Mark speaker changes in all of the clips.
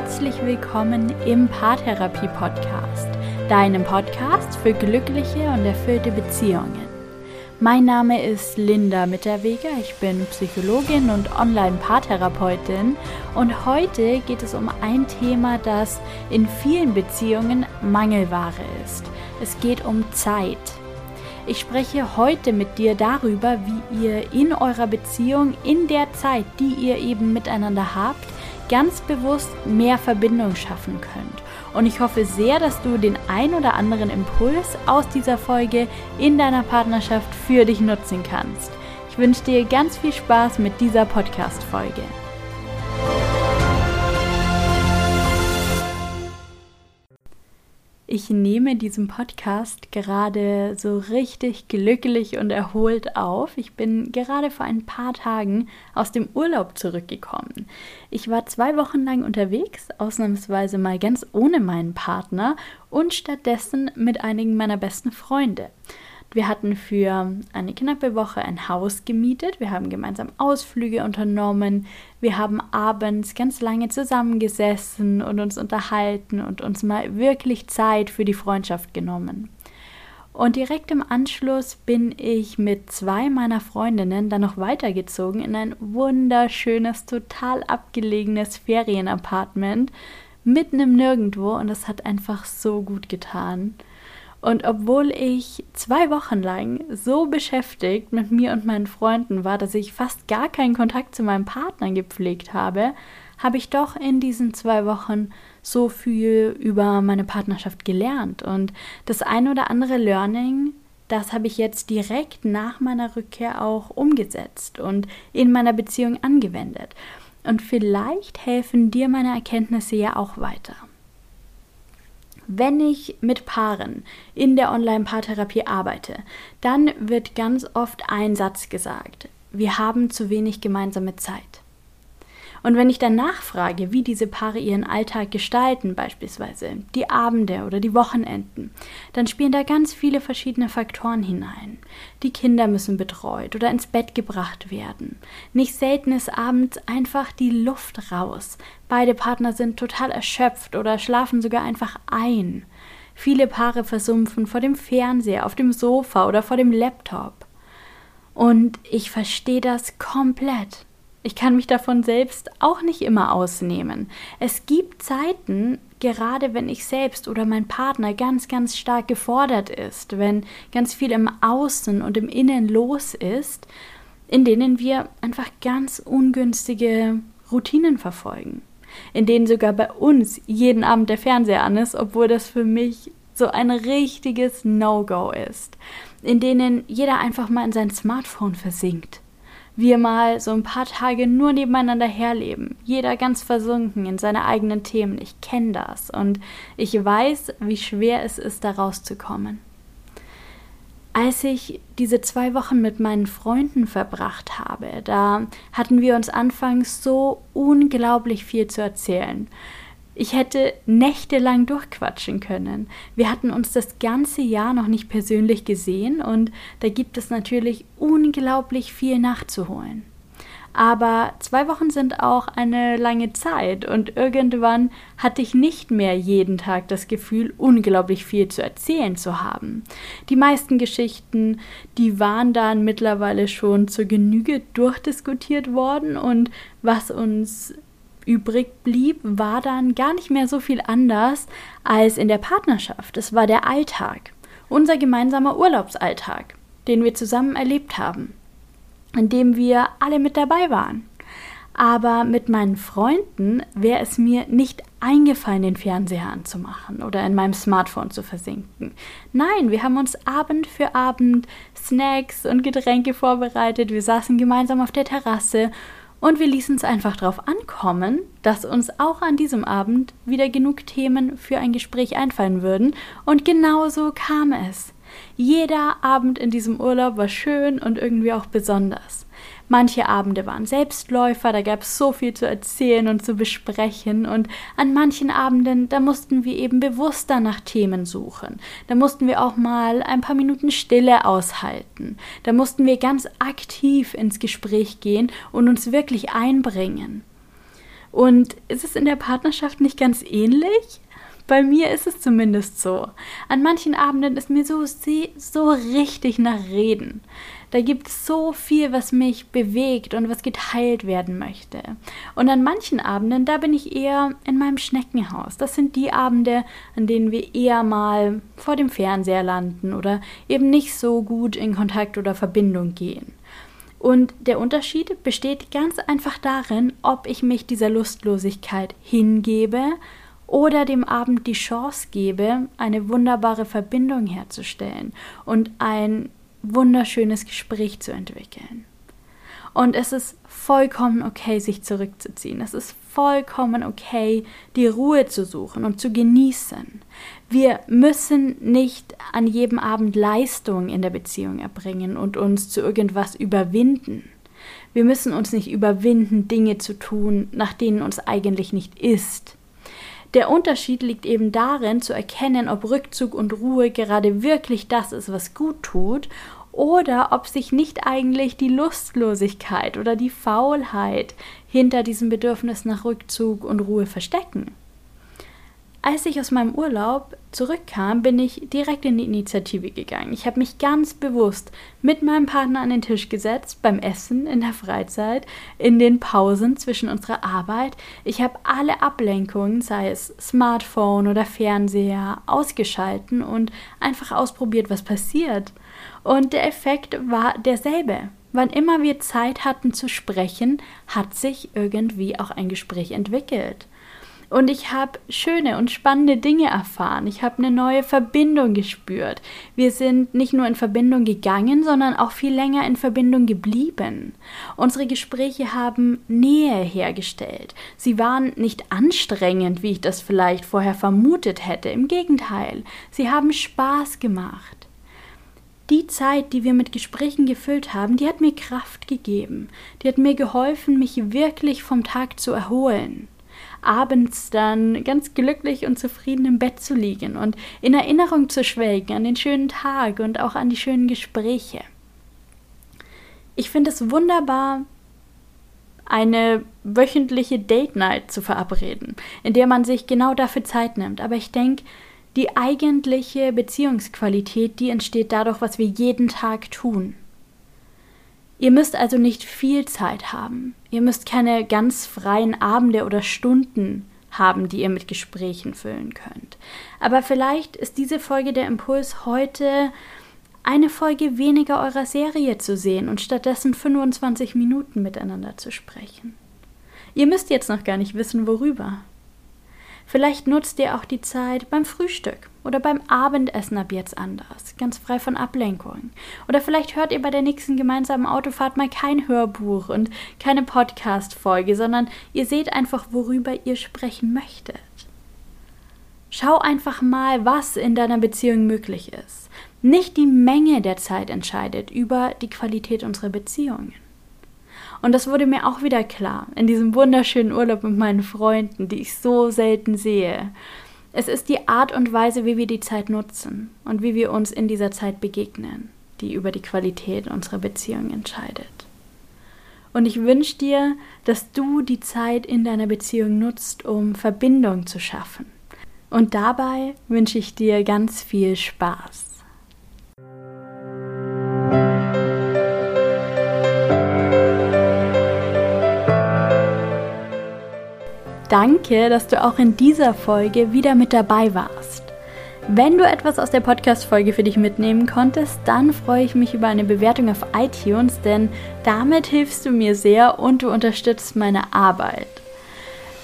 Speaker 1: herzlich willkommen im Paartherapie Podcast, deinem Podcast für glückliche und erfüllte Beziehungen. Mein Name ist Linda Mitterweger, ich bin Psychologin und Online-Paartherapeutin und heute geht es um ein Thema, das in vielen Beziehungen Mangelware ist. Es geht um Zeit. Ich spreche heute mit dir darüber, wie ihr in eurer Beziehung in der Zeit, die ihr eben miteinander habt, ganz bewusst mehr Verbindung schaffen könnt. Und ich hoffe sehr, dass du den ein oder anderen Impuls aus dieser Folge in deiner Partnerschaft für dich nutzen kannst. Ich wünsche dir ganz viel Spaß mit dieser Podcast-Folge. Ich nehme diesen Podcast gerade so richtig glücklich und erholt auf. Ich bin gerade vor ein paar Tagen aus dem Urlaub zurückgekommen. Ich war zwei Wochen lang unterwegs, ausnahmsweise mal ganz ohne meinen Partner und stattdessen mit einigen meiner besten Freunde. Wir hatten für eine knappe Woche ein Haus gemietet. Wir haben gemeinsam Ausflüge unternommen. Wir haben abends ganz lange zusammengesessen und uns unterhalten und uns mal wirklich Zeit für die Freundschaft genommen. Und direkt im Anschluss bin ich mit zwei meiner Freundinnen dann noch weitergezogen in ein wunderschönes, total abgelegenes Ferienapartment mitten im Nirgendwo und das hat einfach so gut getan. Und obwohl ich zwei Wochen lang so beschäftigt mit mir und meinen Freunden war, dass ich fast gar keinen Kontakt zu meinem Partner gepflegt habe, habe ich doch in diesen zwei Wochen so viel über meine Partnerschaft gelernt. Und das ein oder andere Learning, das habe ich jetzt direkt nach meiner Rückkehr auch umgesetzt und in meiner Beziehung angewendet. Und vielleicht helfen dir meine Erkenntnisse ja auch weiter. Wenn ich mit Paaren in der Online-Paartherapie arbeite, dann wird ganz oft ein Satz gesagt. Wir haben zu wenig gemeinsame Zeit. Und wenn ich dann nachfrage, wie diese Paare ihren Alltag gestalten, beispielsweise die Abende oder die Wochenenden, dann spielen da ganz viele verschiedene Faktoren hinein. Die Kinder müssen betreut oder ins Bett gebracht werden. Nicht selten ist abends einfach die Luft raus. Beide Partner sind total erschöpft oder schlafen sogar einfach ein. Viele Paare versumpfen vor dem Fernseher, auf dem Sofa oder vor dem Laptop. Und ich verstehe das komplett. Ich kann mich davon selbst auch nicht immer ausnehmen. Es gibt Zeiten, gerade wenn ich selbst oder mein Partner ganz, ganz stark gefordert ist, wenn ganz viel im Außen und im Innen los ist, in denen wir einfach ganz ungünstige Routinen verfolgen, in denen sogar bei uns jeden Abend der Fernseher an ist, obwohl das für mich so ein richtiges No-Go ist, in denen jeder einfach mal in sein Smartphone versinkt wir mal so ein paar Tage nur nebeneinander herleben, jeder ganz versunken in seine eigenen Themen. Ich kenne das und ich weiß, wie schwer es ist, da rauszukommen. Als ich diese zwei Wochen mit meinen Freunden verbracht habe, da hatten wir uns anfangs so unglaublich viel zu erzählen. Ich hätte nächtelang durchquatschen können. Wir hatten uns das ganze Jahr noch nicht persönlich gesehen und da gibt es natürlich unglaublich viel nachzuholen. Aber zwei Wochen sind auch eine lange Zeit und irgendwann hatte ich nicht mehr jeden Tag das Gefühl, unglaublich viel zu erzählen zu haben. Die meisten Geschichten, die waren dann mittlerweile schon zur Genüge durchdiskutiert worden und was uns übrig blieb, war dann gar nicht mehr so viel anders als in der Partnerschaft. Es war der Alltag, unser gemeinsamer Urlaubsalltag, den wir zusammen erlebt haben, in dem wir alle mit dabei waren. Aber mit meinen Freunden wäre es mir nicht eingefallen, den Fernseher anzumachen oder in meinem Smartphone zu versinken. Nein, wir haben uns Abend für Abend Snacks und Getränke vorbereitet. Wir saßen gemeinsam auf der Terrasse und wir ließen es einfach darauf ankommen, dass uns auch an diesem Abend wieder genug Themen für ein Gespräch einfallen würden. Und genau so kam es. Jeder Abend in diesem Urlaub war schön und irgendwie auch besonders. Manche Abende waren Selbstläufer, da gab es so viel zu erzählen und zu besprechen und an manchen Abenden, da mussten wir eben bewusster nach Themen suchen. Da mussten wir auch mal ein paar Minuten Stille aushalten. Da mussten wir ganz aktiv ins Gespräch gehen und uns wirklich einbringen. Und ist es in der Partnerschaft nicht ganz ähnlich? Bei mir ist es zumindest so. An manchen Abenden ist mir so, so richtig nach Reden. Da gibt es so viel, was mich bewegt und was geteilt werden möchte. Und an manchen Abenden, da bin ich eher in meinem Schneckenhaus. Das sind die Abende, an denen wir eher mal vor dem Fernseher landen oder eben nicht so gut in Kontakt oder Verbindung gehen. Und der Unterschied besteht ganz einfach darin, ob ich mich dieser Lustlosigkeit hingebe oder dem Abend die Chance gebe, eine wunderbare Verbindung herzustellen und ein wunderschönes Gespräch zu entwickeln. Und es ist vollkommen okay, sich zurückzuziehen. Es ist vollkommen okay, die Ruhe zu suchen und zu genießen. Wir müssen nicht an jedem Abend Leistung in der Beziehung erbringen und uns zu irgendwas überwinden. Wir müssen uns nicht überwinden, Dinge zu tun, nach denen uns eigentlich nicht ist. Der Unterschied liegt eben darin, zu erkennen, ob Rückzug und Ruhe gerade wirklich das ist, was gut tut, oder ob sich nicht eigentlich die Lustlosigkeit oder die Faulheit hinter diesem Bedürfnis nach Rückzug und Ruhe verstecken. Als ich aus meinem Urlaub zurückkam, bin ich direkt in die Initiative gegangen. Ich habe mich ganz bewusst mit meinem Partner an den Tisch gesetzt, beim Essen, in der Freizeit, in den Pausen zwischen unserer Arbeit. Ich habe alle Ablenkungen, sei es Smartphone oder Fernseher, ausgeschalten und einfach ausprobiert, was passiert. Und der Effekt war derselbe. Wann immer wir Zeit hatten zu sprechen, hat sich irgendwie auch ein Gespräch entwickelt. Und ich habe schöne und spannende Dinge erfahren. Ich habe eine neue Verbindung gespürt. Wir sind nicht nur in Verbindung gegangen, sondern auch viel länger in Verbindung geblieben. Unsere Gespräche haben Nähe hergestellt. Sie waren nicht anstrengend, wie ich das vielleicht vorher vermutet hätte. Im Gegenteil, sie haben Spaß gemacht. Die Zeit, die wir mit Gesprächen gefüllt haben, die hat mir Kraft gegeben. Die hat mir geholfen, mich wirklich vom Tag zu erholen abends dann ganz glücklich und zufrieden im Bett zu liegen und in Erinnerung zu schwelgen an den schönen Tag und auch an die schönen Gespräche. Ich finde es wunderbar, eine wöchentliche Date Night zu verabreden, in der man sich genau dafür Zeit nimmt. Aber ich denke, die eigentliche Beziehungsqualität, die entsteht dadurch, was wir jeden Tag tun. Ihr müsst also nicht viel Zeit haben. Ihr müsst keine ganz freien Abende oder Stunden haben, die ihr mit Gesprächen füllen könnt. Aber vielleicht ist diese Folge der Impuls heute eine Folge weniger eurer Serie zu sehen und stattdessen 25 Minuten miteinander zu sprechen. Ihr müsst jetzt noch gar nicht wissen, worüber. Vielleicht nutzt ihr auch die Zeit beim Frühstück oder beim Abendessen ab jetzt anders, ganz frei von Ablenkungen. Oder vielleicht hört ihr bei der nächsten gemeinsamen Autofahrt mal kein Hörbuch und keine Podcast-Folge, sondern ihr seht einfach, worüber ihr sprechen möchtet. Schau einfach mal, was in deiner Beziehung möglich ist. Nicht die Menge der Zeit entscheidet über die Qualität unserer Beziehungen. Und das wurde mir auch wieder klar in diesem wunderschönen Urlaub mit meinen Freunden, die ich so selten sehe. Es ist die Art und Weise, wie wir die Zeit nutzen und wie wir uns in dieser Zeit begegnen, die über die Qualität unserer Beziehung entscheidet. Und ich wünsche dir, dass du die Zeit in deiner Beziehung nutzt, um Verbindung zu schaffen. Und dabei wünsche ich dir ganz viel Spaß. Danke, dass du auch in dieser Folge wieder mit dabei warst. Wenn du etwas aus der Podcast-Folge für dich mitnehmen konntest, dann freue ich mich über eine Bewertung auf iTunes, denn damit hilfst du mir sehr und du unterstützt meine Arbeit.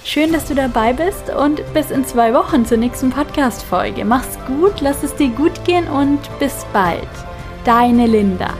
Speaker 1: Schön, dass du dabei bist und bis in zwei Wochen zur nächsten Podcast-Folge. Mach's gut, lass es dir gut gehen und bis bald. Deine Linda.